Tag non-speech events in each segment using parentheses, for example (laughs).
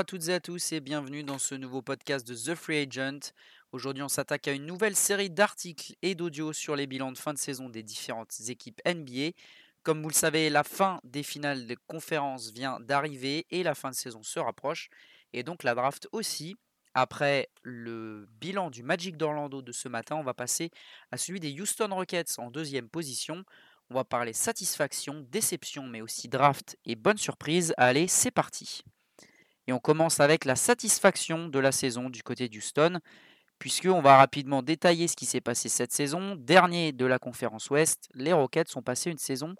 à toutes et à tous et bienvenue dans ce nouveau podcast de The Free Agent. Aujourd'hui, on s'attaque à une nouvelle série d'articles et d'audio sur les bilans de fin de saison des différentes équipes NBA. Comme vous le savez, la fin des finales de conférence vient d'arriver et la fin de saison se rapproche. Et donc la draft aussi. Après le bilan du Magic d'Orlando de ce matin, on va passer à celui des Houston Rockets en deuxième position. On va parler satisfaction, déception, mais aussi draft et bonne surprise. Allez, c'est parti. Et on commence avec la satisfaction de la saison du côté d'Houston, puisqu'on va rapidement détailler ce qui s'est passé cette saison. Dernier de la conférence Ouest, les Rockets sont passés une saison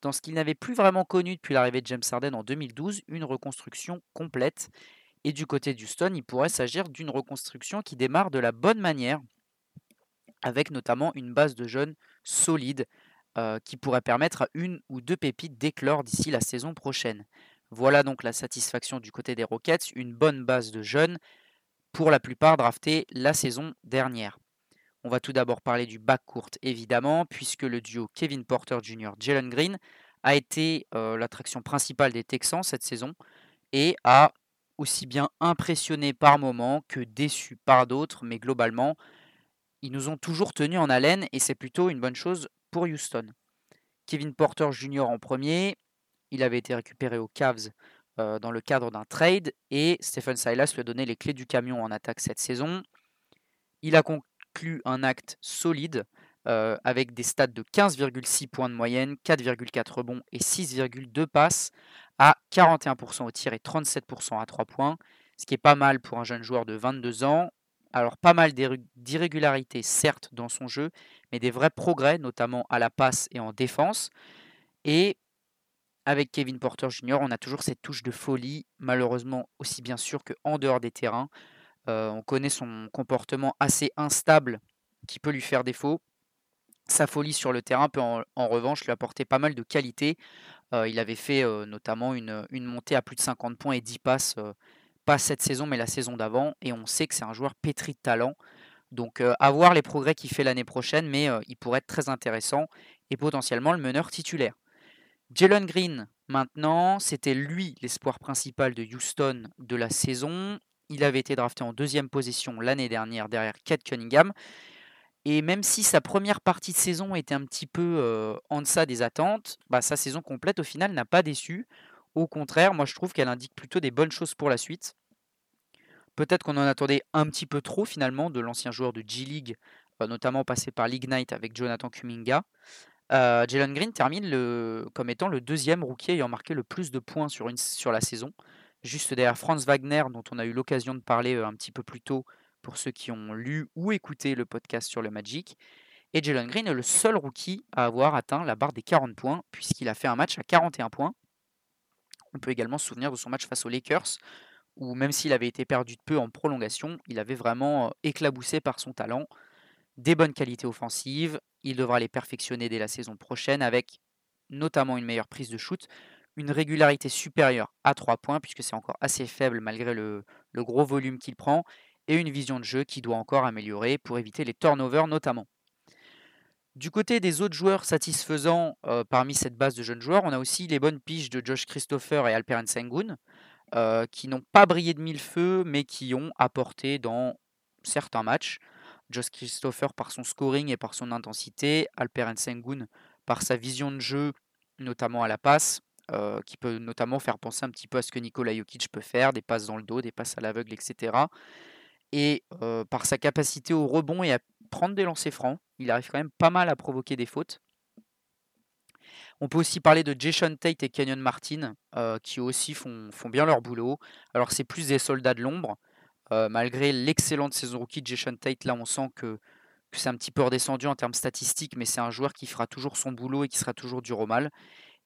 dans ce qu'ils n'avaient plus vraiment connu depuis l'arrivée de James Harden en 2012, une reconstruction complète. Et du côté d'Houston, il pourrait s'agir d'une reconstruction qui démarre de la bonne manière, avec notamment une base de jeunes solide euh, qui pourrait permettre à une ou deux pépites d'éclore d'ici la saison prochaine. Voilà donc la satisfaction du côté des Rockets, une bonne base de jeunes, pour la plupart draftés la saison dernière. On va tout d'abord parler du backcourt évidemment, puisque le duo Kevin Porter Jr. Jalen Green a été euh, l'attraction principale des Texans cette saison et a aussi bien impressionné par moments que déçu par d'autres, mais globalement, ils nous ont toujours tenus en haleine et c'est plutôt une bonne chose pour Houston. Kevin Porter Jr. en premier, il avait été récupéré aux Cavs dans le cadre d'un trade et Stephen Silas lui a donné les clés du camion en attaque cette saison. Il a conclu un acte solide avec des stats de 15,6 points de moyenne, 4,4 rebonds et 6,2 passes à 41% au tir et 37% à 3 points, ce qui est pas mal pour un jeune joueur de 22 ans. Alors pas mal d'irrégularités certes dans son jeu, mais des vrais progrès, notamment à la passe et en défense. Et avec Kevin Porter Jr., on a toujours cette touche de folie, malheureusement aussi bien sûr qu'en dehors des terrains. Euh, on connaît son comportement assez instable qui peut lui faire défaut. Sa folie sur le terrain peut en, revanche lui apporter pas mal de qualité. Euh, il avait fait euh, notamment une, montée à plus de 50 points et 10 passes, pas cette saison mais la saison d'avant. Et on sait que c'est un joueur pétri de talent. Donc à voir les progrès qu'il fait l'année prochaine, mais il pourrait être très intéressant et potentiellement le meneur titulaire. Jalen Green, maintenant, c'était lui l'espoir principal de Houston de la saison. Il avait été drafté en deuxième position l'année dernière derrière Kate Cunningham. Et même si sa première partie de saison était un petit peu euh, en deçà des attentes, bah, sa saison complète au final n'a pas déçu. Au contraire, moi je trouve qu'elle indique plutôt des bonnes choses pour la suite. Peut-être qu'on en attendait un petit peu trop finalement de l'ancien joueur de G-League, euh, notamment passé par l'Ignite avec Jonathan Kuminga. Euh, Jalen Green termine comme étant le deuxième rookie ayant marqué le plus de points sur, sur la saison, juste derrière Franz Wagner, dont on a eu l'occasion de parler euh, un petit peu plus tôt pour ceux qui ont lu ou écouté le podcast sur le Magic. Et Jalen Green est le seul rookie à avoir atteint la barre des 40 points, puisqu'il a fait un match à 41 points. On peut également se souvenir de son match face aux Lakers, où même s'il avait été perdu de peu en prolongation, il avait vraiment euh, éclaboussé par son talent des bonnes qualités offensives. Il devra les perfectionner dès la saison prochaine avec notamment une meilleure prise de shoot, une régularité supérieure à 3 points puisque c'est encore assez faible malgré le, gros volume qu'il prend, et une vision de jeu qui doit encore améliorer pour éviter les turnovers notamment. Du côté des autres joueurs satisfaisants euh, parmi cette base de jeunes joueurs, on a aussi les bonnes piges de Josh Christopher et Alperen Sengun, euh, qui n'ont pas brillé de mille feux, mais qui ont apporté dans certains matchs. Josh Christopher par son scoring et par son intensité, Alperen Sengun par sa vision de jeu, notamment à la passe, euh, qui peut notamment faire penser un petit peu à ce que Nikola Jokic peut faire, des passes dans le dos, des passes à l'aveugle, etc. Et euh, par sa capacité au rebond et à prendre des lancers francs, il arrive quand même pas mal à provoquer des fautes. On peut aussi parler de Jason Tate et Kenyon Martin, euh, qui aussi font, bien leur boulot. Alors c'est plus des soldats de l'ombre, euh, malgré l'excellente saison rookie de Jason Tate, là on sent que, c'est un petit peu redescendu en termes statistiques, mais c'est un joueur qui fera toujours son boulot et qui sera toujours dur au mal.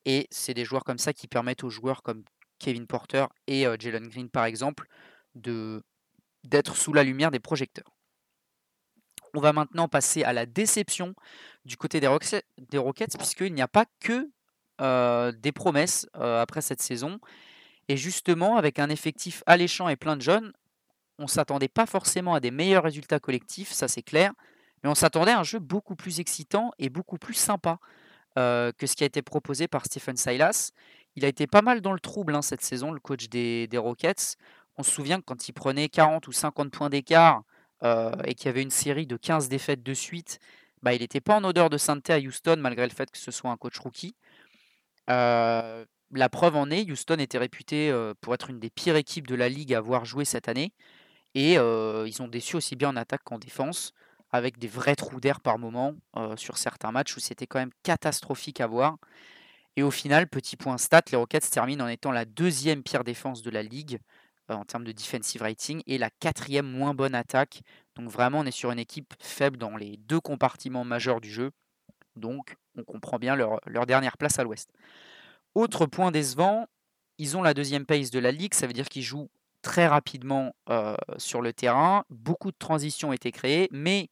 Et c'est des joueurs comme ça qui permettent aux joueurs comme Kevin Porter et euh, Jalen Green par exemple de d'être sous la lumière des projecteurs. On va maintenant passer à la déception du côté des, Rockets, puisqu'il n'y a pas que euh, des promesses après cette saison. Et justement, avec un effectif alléchant et plein de jeunes, on s'attendait pas forcément à des meilleurs résultats collectifs, ça c'est clair, mais on s'attendait à un jeu beaucoup plus excitant et beaucoup plus sympa euh, que ce qui a été proposé par Stephen Silas, il a été pas mal dans le trouble hein, cette saison, le coach des, Rockets. On se souvient que quand il prenait 40 ou 50 points d'écart euh, et qu'il y avait une série de 15 défaites de suite, bah, il n'était pas en odeur de sainteté à Houston malgré le fait que ce soit un coach rookie. Euh, la preuve en est, Houston était réputé pour être une des pires équipes de la ligue à avoir joué cette année. Et ils ont déçu aussi bien en attaque qu'en défense, avec des vrais trous d'air par moment sur certains matchs où c'était quand même catastrophique à voir. Et au final, petit point stat, les Rockets terminent en étant la deuxième pire défense de la ligue en termes de defensive rating et la quatrième moins bonne attaque. Donc vraiment, on est sur une équipe faible dans les deux compartiments majeurs du jeu. Donc on comprend bien leur, dernière place à l'ouest. Autre point décevant, ils ont la deuxième pace de la ligue, ça veut dire qu'ils jouent très rapidement sur le terrain. Beaucoup de transitions été créées, mais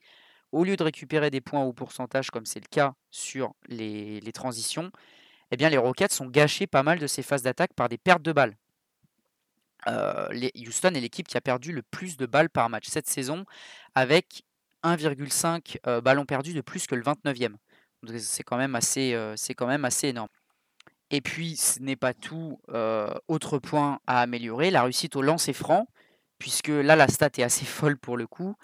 au lieu de récupérer des points au pourcentage comme c'est le cas sur les, transitions, eh bien les Rockets ont gâché pas mal de ces phases d'attaque par des pertes de balles. Houston est l'équipe qui a perdu le plus de balles par match cette saison, avec 1,5 ballons perdus de plus que le 29e. C'est quand, quand même assez énorme. Et puis, ce n'est pas tout. autre point à améliorer, la réussite au lancer franc, puisque là, la stat est assez (laughs) folle pour le coup.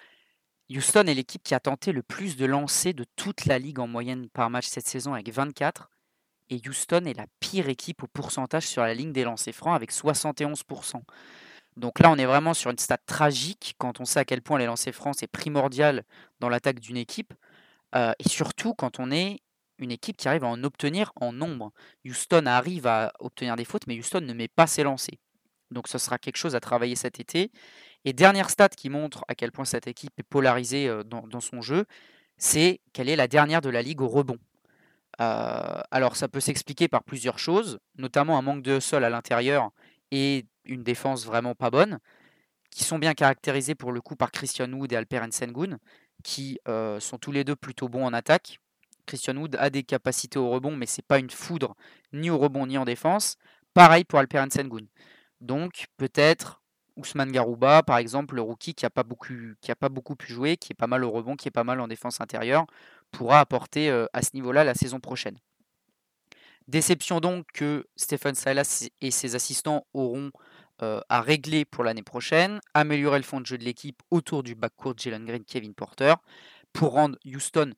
Houston est l'équipe qui a tenté le plus de lancers de toute la ligue en moyenne par match cette saison avec 24. Et Houston est la pire équipe au pourcentage sur la ligne des lancers francs avec 71%. Donc là, on est vraiment sur une stat tragique quand on sait à quel point les lancers francs c'est primordial dans l'attaque d'une équipe. et surtout quand on est une équipe qui arrive à en obtenir en nombre. Houston arrive à obtenir des fautes, mais Houston ne met pas ses lancers. Donc ce sera quelque chose à travailler cet été. Et dernière stat qui montre à quel point cette équipe est polarisée euh, dans, son jeu, c'est qu'elle est la dernière de la ligue au rebond. Euh, alors ça peut s'expliquer par plusieurs choses, notamment un manque de sol à l'intérieur et une défense vraiment pas bonne, qui sont bien caractérisés pour le coup par Christian Wood et Alper Sengun, qui euh, sont tous les deux plutôt bons en attaque, Christian Wood a des capacités au rebond, mais c'est pas une foudre ni au rebond ni en défense. Pareil pour Alperen Sengun. Donc peut-être Ousmane Garouba, par exemple, le rookie qui n'a pas, beaucoup, pu jouer, qui est pas mal au rebond, qui est pas mal en défense intérieure, pourra apporter euh, à ce niveau-là la saison prochaine. Déception donc que Stephen Silas et ses assistants auront euh, à régler pour l'année prochaine, améliorer le fond de jeu de l'équipe autour du backcourt Jalen Green, Kevin Porter, pour rendre Houston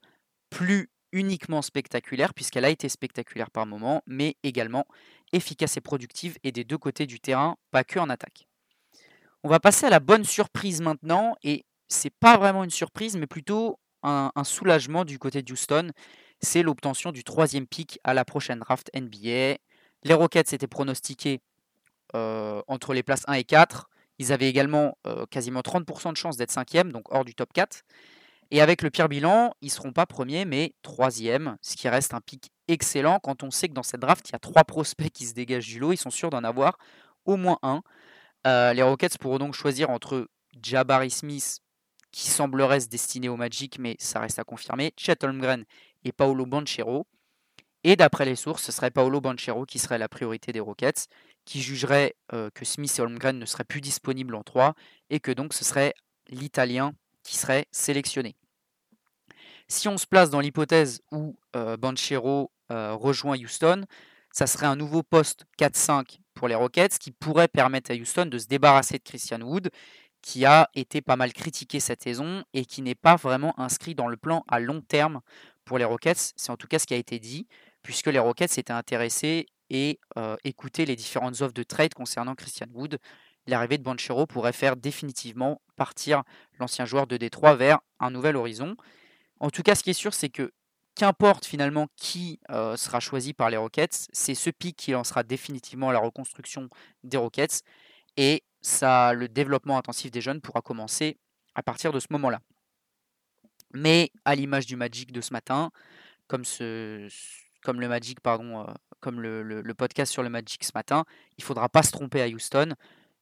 plus uniquement spectaculaire, puisqu'elle a été spectaculaire par moment, mais également efficace et productive, et des deux côtés du terrain, pas que en attaque. On va passer à la bonne surprise maintenant, et c'est pas vraiment une surprise, mais plutôt un, soulagement du côté de Houston. C'est l'obtention du troisième pick à la prochaine draft NBA. Les Rockets étaient pronostiqués euh, entre les places 1 et 4. Ils avaient également euh, quasiment 30% de chance d'être cinquième, donc hors du top 4. Et avec le pire bilan, ils ne seront pas premiers, mais troisième, ce qui reste un pic excellent quand on sait que dans cette draft, il y a trois prospects qui se dégagent du lot. Ils sont sûrs d'en avoir au moins un. Euh, les Rockets pourront donc choisir entre Jabari Smith, qui semblerait se destiner au Magic, mais ça reste à confirmer, Chet Holmgren et Paolo Banchero. Et d'après les sources, ce serait Paolo Banchero qui serait la priorité des Rockets, qui jugerait euh, que Smith et Holmgren ne seraient plus disponibles en 3 et que donc ce serait l'Italien qui serait sélectionné. Si on se place dans l'hypothèse où euh, Banchero euh, rejoint Houston, ça serait un nouveau poste 4-5 pour les Rockets qui pourrait permettre à Houston de se débarrasser de Christian Wood, qui a été pas mal critiqué cette saison et qui n'est pas vraiment inscrit dans le plan à long terme pour les Rockets. C'est en tout cas ce qui a été dit, puisque les Rockets s'étaient intéressés et euh, écoutaient les différentes offres de trade concernant Christian Wood. L'arrivée de Banchero pourrait faire définitivement partir l'ancien joueur de Détroit vers un nouvel horizon. En tout cas, ce qui est sûr, c'est que qu'importe finalement qui euh, sera choisi par les Rockets, c'est ce pic qui lancera définitivement la reconstruction des Rockets et ça, le développement intensif des jeunes pourra commencer à partir de ce moment-là. Mais à l'image du Magic de ce matin, comme, le Magic, pardon, euh, comme le, podcast sur le Magic ce matin, il ne faudra pas se tromper à Houston,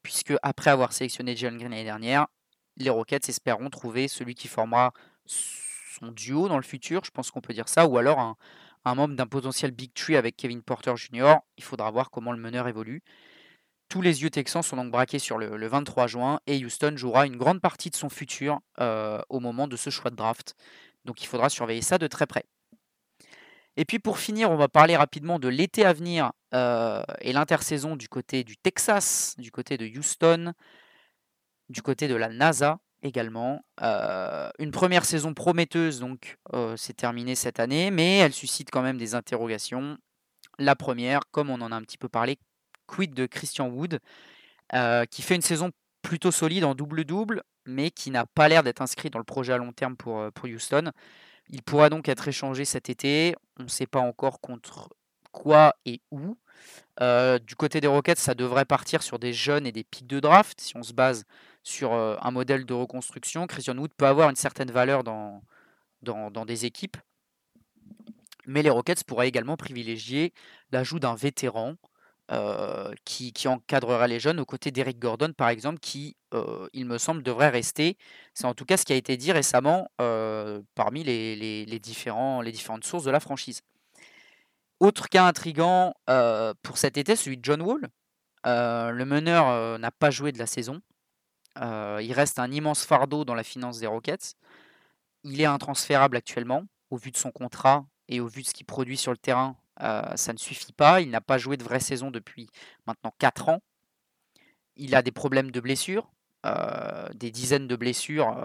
puisque après avoir sélectionné Jalen Green l'année dernière, les Rockets espéreront trouver celui qui formera son duo dans le futur, je pense qu'on peut dire ça, ou alors un, membre d'un potentiel Big Tree avec Kevin Porter Jr. Il faudra voir comment le meneur évolue. Tous les yeux texans sont donc braqués sur le, 23 juin et Houston jouera une grande partie de son futur euh, au moment de ce choix de draft. Donc il faudra surveiller ça de très près. Et puis pour finir, on va parler rapidement de l'été à venir et l'intersaison du côté du Texas, du côté de Houston, du côté de la NASA également. une première saison prometteuse, donc c'est terminé cette année, mais elle suscite quand même des interrogations. La première, comme on en a un petit peu parlé, quid de Christian Wood, qui fait une saison plutôt solide en double-double, mais qui n'a pas l'air d'être inscrit dans le projet à long terme pour, pour Houston. Il pourra donc être échangé cet été. On ne sait pas encore contre quoi et où. du côté des Rockets, ça devrait partir sur des jeunes et des pics de draft. Si on se base sur un modèle de reconstruction, Christian Wood peut avoir une certaine valeur dans des équipes. Mais les Rockets pourraient également privilégier l'ajout d'un vétéran euh, qui, encadrera les jeunes aux côtés d'Eric Gordon, par exemple, qui, euh, il me semble, devrait rester. C'est en tout cas ce qui a été dit récemment euh, parmi les, les différentes sources de la franchise. Autre cas intrigant pour cet été, celui de John Wall. le meneur n'a pas joué de la saison. il reste un immense fardeau dans la finance des Rockets. Il est intransférable actuellement, au vu de son contrat et au vu de ce qu'il produit sur le terrain ça ne suffit pas. Il n'a pas joué de vraie saison depuis maintenant 4 ans. Il a des problèmes de blessures, des dizaines de blessures,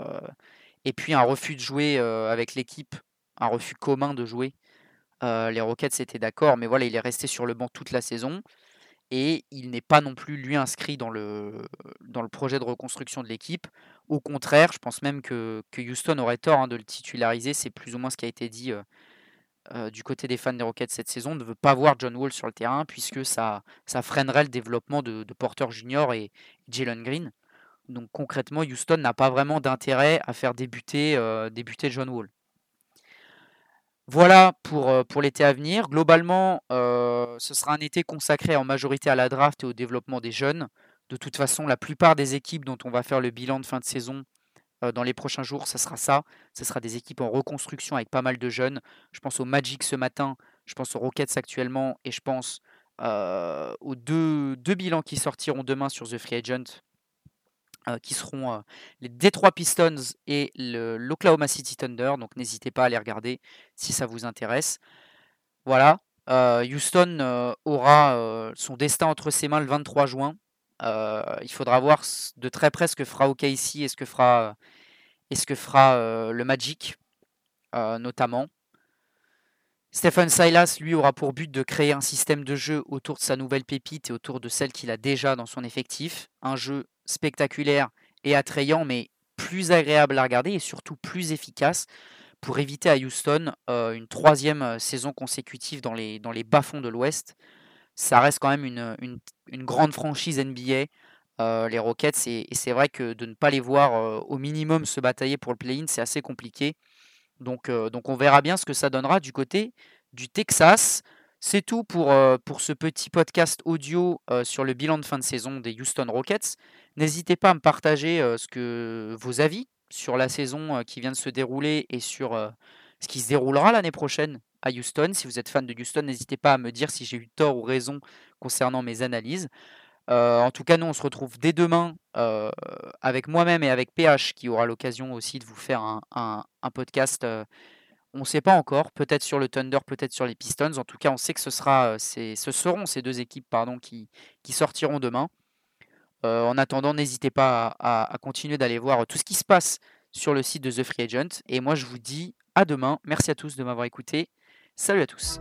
et puis un refus de jouer avec l'équipe, un refus commun de jouer. les Rockets étaient d'accord, mais voilà, il est resté sur le banc toute la saison. Et il n'est pas non plus lui inscrit dans le, projet de reconstruction de l'équipe. Au contraire, je pense même que, Houston aurait tort hein, de le titulariser. C'est plus ou moins ce qui a été dit euh, du côté des fans des Rockets cette saison ne veut pas voir John Wall sur le terrain puisque ça, freinerait le développement de, Porter Junior et Jalen Green. Donc concrètement, Houston n'a pas vraiment d'intérêt à faire débuter, euh, John Wall. Voilà pour, euh, pour l'été à venir. Globalement, ce sera un été consacré en majorité à la draft et au développement des jeunes. De toute façon, la plupart des équipes dont on va faire le bilan de fin de saison dans les prochains jours, ça sera ça. Ce sera des équipes en reconstruction avec pas mal de jeunes. Je pense au Magic ce matin, je pense aux Rockets actuellement, et je pense aux deux, deux, bilans qui sortiront demain sur The Free Agent, qui seront les Detroit Pistons et l'Oklahoma City Thunder. Donc n'hésitez pas à les regarder si ça vous intéresse. Voilà. Houston aura son destin entre ses mains le 23 juin. Il faudra voir de très près ce que fera OKC et ce que fera et ce que fera euh, le Magic euh, notamment. Stephen Silas, lui, aura pour but de créer un système de jeu autour de sa nouvelle pépite et autour de celle qu'il a déjà dans son effectif. Un jeu spectaculaire et attrayant, mais plus agréable à regarder et surtout plus efficace pour éviter à Houston euh, une troisième saison consécutive dans les, bas-fonds de l'Ouest. Ça reste quand même une grande franchise NBA euh, les Rockets. Et, c'est vrai que de ne pas les voir euh, au minimum se batailler pour le play-in, c'est assez compliqué. Donc, euh, donc on verra bien ce que ça donnera du côté du Texas. C'est tout pour, pour ce petit podcast audio sur le bilan de fin de saison des Houston Rockets. N'hésitez pas à me partager ce que, vos avis sur la saison qui vient de se dérouler et sur ce qui se déroulera l'année prochaine à Houston. Si vous êtes fan de Houston, n'hésitez pas à me dire si j'ai eu tort ou raison concernant mes analyses. En tout cas, nous, on se retrouve dès demain avec moi-même et avec PH qui aura l'occasion aussi de vous faire un, podcast. On ne sait pas encore, peut-être sur le Thunder, peut-être sur les Pistons. En tout cas, on sait que ce, sera, ce seront ces deux équipes pardon, qui, qui sortiront demain. en attendant, n'hésitez pas à continuer d'aller voir tout ce qui se passe sur le site de The Free Agent. Et moi, je vous dis à demain. Merci à tous de m'avoir écouté. Salut à tous.